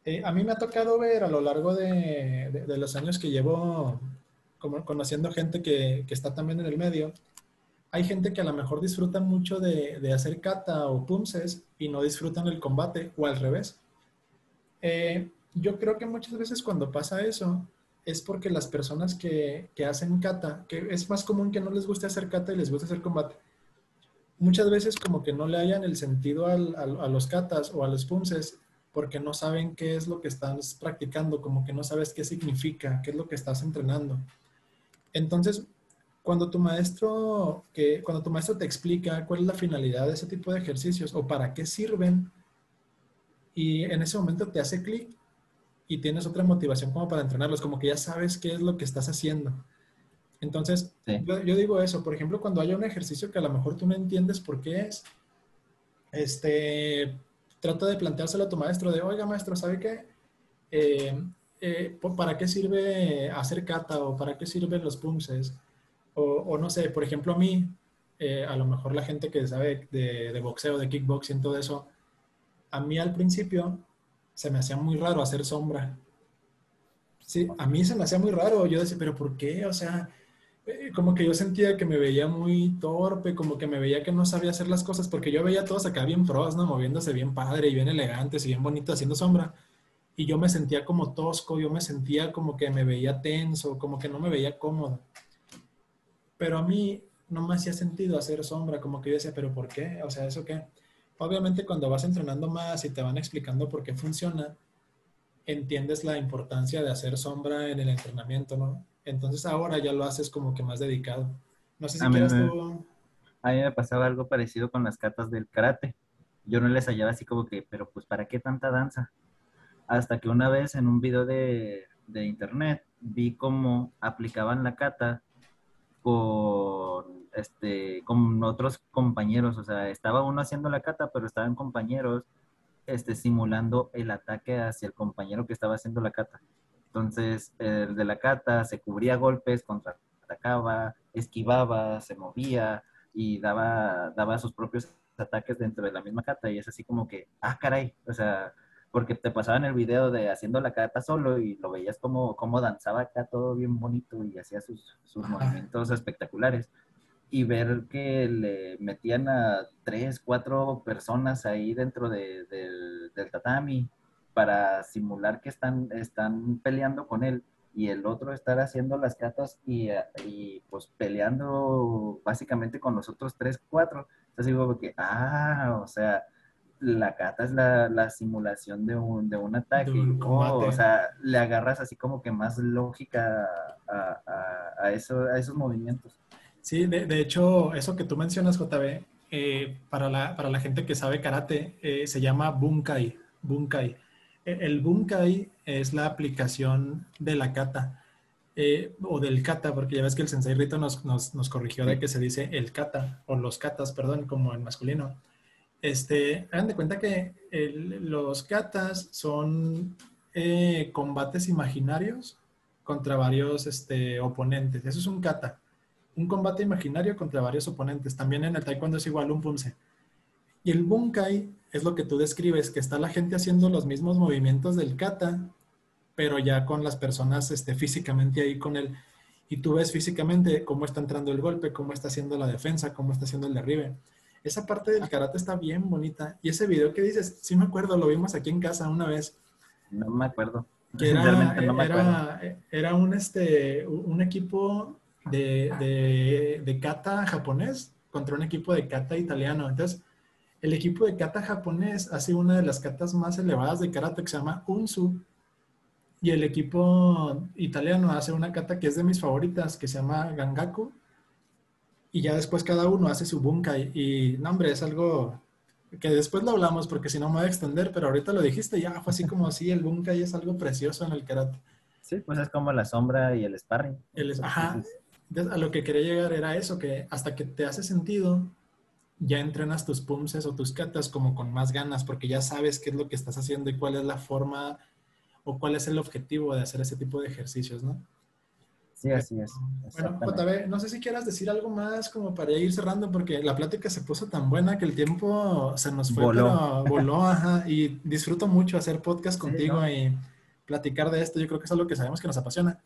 Speaker 2: Eh, a mí me ha tocado ver a lo largo de, de, los años que llevo como, conociendo gente que, que, está también en el medio, hay gente que a lo mejor disfruta mucho de, de hacer kata o pumses y no disfrutan el combate o al revés. Eh, yo creo que muchas veces cuando pasa eso es porque las personas que, que, hacen kata, que es más común que no les guste hacer kata y les guste hacer combate, muchas veces como que no le hayan el sentido al, a los katas o a los pumses porque no saben qué es lo que estás practicando, como que no sabes qué significa, qué es lo que estás entrenando. Entonces, cuando tu maestro, que, cuando tu maestro te explica cuál es la finalidad de ese tipo de ejercicios o para qué sirven, y en ese momento te hace clic y tienes otra motivación como para entrenarlos, como que ya sabes qué es lo que estás haciendo. Entonces, yo, yo, digo eso, por ejemplo, cuando haya un ejercicio que a lo mejor tú no entiendes por qué es, este, trata de planteárselo a tu maestro de, oiga maestro, ¿sabe qué? Eh, eh, ¿Para qué sirve hacer kata o para qué sirven los punces? O, no sé, por ejemplo a mí, eh, a lo mejor la gente que sabe de, boxeo, de kickboxing, todo eso, a mí al principio se me hacía muy raro hacer sombra. Sí, a mí se me hacía muy raro. Yo decía, pero ¿por qué? O sea, eh, como que yo sentía que me veía muy torpe, como que me veía que no sabía hacer las cosas, porque yo veía a todos acá bien pros. Moviéndose bien padre y bien elegantes y bien bonito haciendo sombra. Y yo me sentía como tosco, yo me sentía como que me veía tenso, como que no me veía cómodo. Pero a mí no me hacía sentido hacer sombra, como que yo decía, pero ¿por qué? O sea, ¿eso qué? Obviamente cuando vas entrenando más y te van explicando por qué funciona, entiendes la importancia de hacer sombra en el entrenamiento, ¿no? Entonces ahora ya lo haces como que más dedicado. No sé si quieras tú...
Speaker 1: A mí me pasaba algo parecido con las catas del karate. Yo no les hallaba así como que, pero pues ¿para qué tanta danza? Hasta que una vez en un video de, de internet vi cómo aplicaban la kata con, este, con otros compañeros. O sea, estaba uno haciendo la kata, pero estaban compañeros este, simulando el ataque hacia el compañero que estaba haciendo la kata. Entonces, el de la cata se cubría golpes, contraatacaba, esquivaba, se movía y daba, daba sus propios ataques dentro de la misma cata. Y es así como que, ah, caray, o sea, porque te pasaban el video de haciendo la cata solo y lo veías como, como danzaba acá todo bien bonito y hacía sus, sus movimientos espectaculares. Y ver que le metían a tres, cuatro personas ahí dentro del, del tatami para simular que están, están peleando con él y el otro estar haciendo las catas y, y pues peleando básicamente con los otros tres, cuatro. Entonces digo que, ah, o sea, la cata es la, la simulación de un, de un ataque. o sea, le agarras así como que más lógica a, a, eso, a esos movimientos.
Speaker 2: Sí, de, de, hecho, eso que tú mencionas, JB, eh, para, la, para la gente que sabe karate, eh, se llama bunkai. Bunkai el Bunkai es la aplicación de la kata. Eh, o del kata, porque ya ves que el Sensei Rito nos, nos, corrigió de que se dice el kata, o los katas, perdón, como en masculino. Este, hagan de cuenta que los katas son eh, combates imaginarios contra varios este, oponentes. Eso es un kata. Un combate imaginario contra varios oponentes. También en el taekwondo es igual un punse. Y el bunkai es lo que tú describes, que está la gente haciendo los mismos movimientos del kata, pero ya con las personas este, físicamente ahí con él. Y tú ves físicamente cómo está entrando el golpe, cómo está haciendo la defensa, cómo está haciendo el derribe. Esa parte del karate está bien bonita. Y ese video que dices, sí me acuerdo, lo vimos aquí en casa una vez.
Speaker 1: No me acuerdo.
Speaker 2: era, [LAUGHS] era, era, un, este, un equipo de, de, de kata japonés contra un equipo de kata italiano. Entonces, el equipo de kata japonés hace una de las katas más elevadas de karate que se llama Unsu. Y el equipo italiano hace una kata que es de mis favoritas, que se llama Gangaku. Y ya después cada uno hace su bunkai. Y, no, hombre, es algo que después lo hablamos porque si no me voy a extender, pero ahorita lo dijiste, ya fue así como así, el bunkai es algo precioso en el karate.
Speaker 1: Sí, pues es como la sombra y el sparring.
Speaker 2: El, ajá, a lo que quería llegar era eso, que hasta que te hace sentido, ya entrenas tus pumses o tus katas como con más ganas, porque ya sabes qué es lo que estás haciendo y cuál es la forma o cuál es el objetivo de hacer ese tipo de ejercicios, ¿no?
Speaker 1: Sí, así es.
Speaker 2: Bueno, JB, no sé si quieras decir algo más como para ir cerrando, porque la plática se puso tan buena que el tiempo se nos fue, voló. pero voló, ajá, y disfruto mucho hacer podcast contigo y platicar de esto. Yo creo que es algo que sabemos que nos apasiona.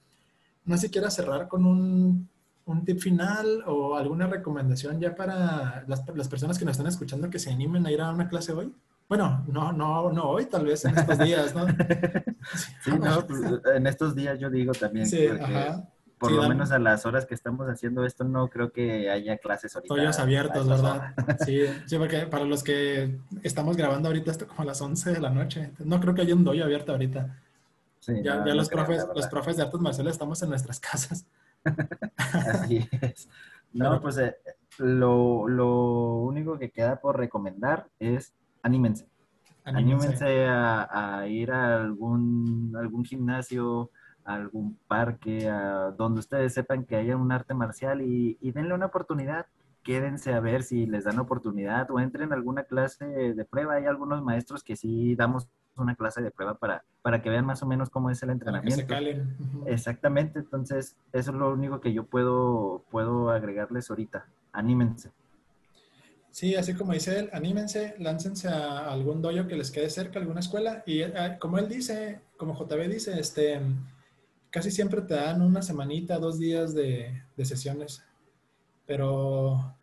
Speaker 2: No sé si quieras cerrar con un un tip final o alguna recomendación ya para las, las, personas que nos están escuchando que se animen a ir a una clase hoy? Bueno, no, no, no hoy, tal vez en estos días, ¿no? [LAUGHS]
Speaker 1: sí, no, pues, en estos días yo digo también. Sí, ajá. Por lo menos a las horas que estamos haciendo esto, no creo que haya clases ahorita.
Speaker 2: Todos abiertos, ¿verdad? Sí, [LAUGHS] sí, porque para los que estamos grabando ahorita esto como a las 11 de la noche, no creo que haya un doy abierto ahorita. Sí, ya, ya los, profes, los profes de artes marciales estamos en nuestras casas.
Speaker 1: Así es. [LAUGHS] No, pues eh, lo, lo, único que queda por recomendar es anímense. Anímense, a, ir a algún, algún gimnasio, a algún parque, a donde ustedes sepan que haya un arte marcial y, y denle una oportunidad quédense a ver si les dan oportunidad o entren a alguna clase de prueba. Hay algunos maestros que sí damos una clase de prueba para, para que vean más o menos cómo es el entrenamiento. Exactamente, entonces eso es lo único que yo puedo, puedo agregarles ahorita. Anímense.
Speaker 2: Sí, así como dice él, anímense, láncense a algún dojo que les quede cerca, alguna escuela. Y eh, como él dice, como JB dice, este, casi siempre te dan una semanita, dos días de, de sesiones. Pero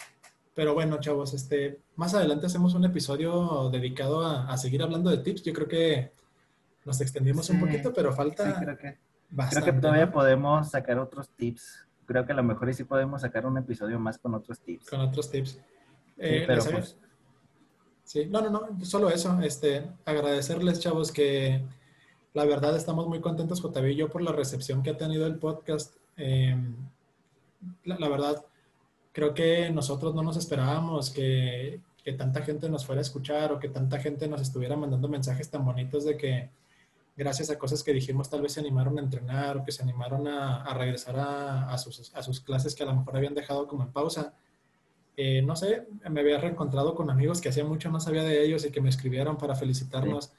Speaker 2: pero bueno, chavos, este, más adelante hacemos un episodio dedicado a, seguir hablando de tips. Yo creo que nos extendimos un poquito, pero falta
Speaker 1: sí, creo que, bastante. Creo que todavía podemos sacar otros tips. Creo que a lo mejor sí podemos sacar un episodio más con otros tips.
Speaker 2: Con otros tips. Eh, pero pues... sí, no, no, no, solo eso. Este, agradecerles, chavos, que la verdad estamos muy contentos, JB y yo, por la recepción que ha tenido el podcast. Eh, la verdad, creo que nosotros no nos esperábamos que, que, tanta gente nos fuera a escuchar o que tanta gente nos estuviera mandando mensajes tan bonitos de que gracias a cosas que dijimos tal vez se animaron a entrenar o que se animaron a, a regresar a, a, sus, a, sus, clases que a lo mejor habían dejado como en pausa. Eh, no sé, me había reencontrado con amigos que hacía mucho no sabía de ellos y que me escribieron para felicitarnos.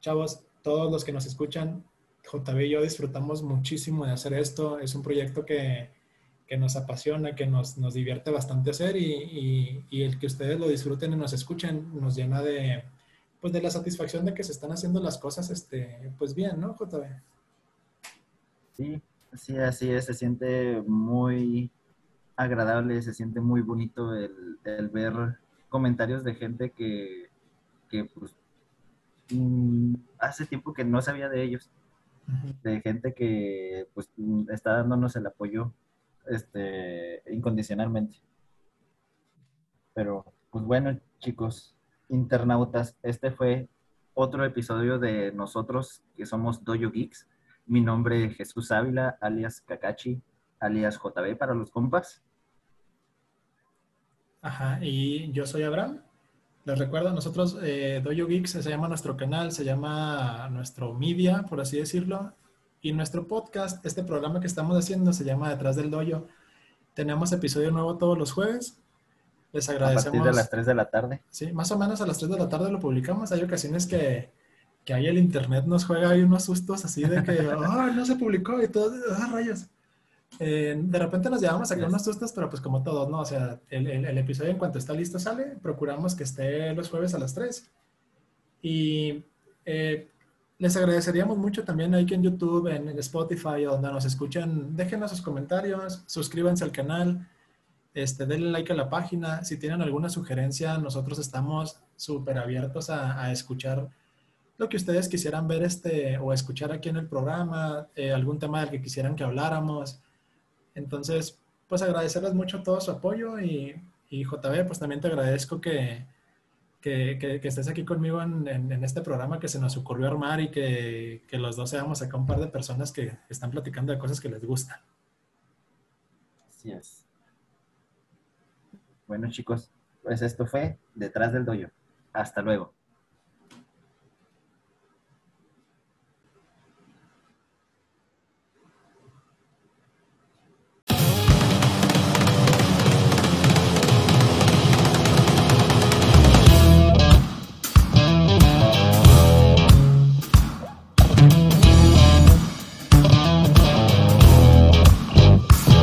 Speaker 2: Chavos, todos los que nos escuchan, JB y yo disfrutamos muchísimo de hacer esto. Es un proyecto que, que nos apasiona, que nos, nos divierte bastante hacer y, y, el que ustedes lo disfruten y nos escuchen nos llena de, pues de la satisfacción de que se están haciendo las cosas, este, pues bien, ¿no, JB?
Speaker 1: Sí, sí, así es, se siente muy agradable, se siente muy bonito el, el ver comentarios de gente que, que pues, hace tiempo que no sabía de ellos, de gente que pues está dándonos el apoyo este, incondicionalmente. Pero, pues bueno, chicos, internautas, este fue otro episodio de nosotros que somos Dojo Geeks. Mi nombre es Jesús Ávila, alias Kakachi, alias JB para los compas.
Speaker 2: Ajá, y yo soy Abraham. Les recuerdo, nosotros, eh, Dojo Geeks se llama nuestro canal, se llama nuestro media, por así decirlo. Y nuestro podcast, este programa que estamos haciendo, se llama Detrás del Doyo. Tenemos episodio nuevo todos los jueves. Les agradecemos. A
Speaker 1: partir de las 3 de la tarde.
Speaker 2: Sí, más o menos a las 3 de la tarde lo publicamos. Hay ocasiones que, que ahí el internet nos juega ahí unos sustos así de que, [LAUGHS] oh, no se publicó y todo, ah, rayos. Eh, de repente nos llevamos a sacar unos sustos, pero pues como todos, ¿no? O sea, el, el, el, episodio en cuanto está listo sale, procuramos que esté los jueves a las 3. Y eh, les agradeceríamos mucho también aquí en YouTube, en Spotify, donde nos escuchan. Déjenos sus comentarios, suscríbanse al canal, este, denle like a la página. Si tienen alguna sugerencia, nosotros estamos súper abiertos a, escuchar lo que ustedes quisieran ver este, o escuchar aquí en el programa, eh, algún tema del que quisieran que habláramos. Entonces, pues agradecerles mucho todo su apoyo y, y JB, pues también te agradezco que, que, que, estés aquí conmigo en, en, este programa que se nos ocurrió armar y que, que los dos seamos acá un par de personas que están platicando de cosas que les gustan.
Speaker 1: Así es. Bueno chicos, pues esto fue Detrás del Doyo. Hasta luego.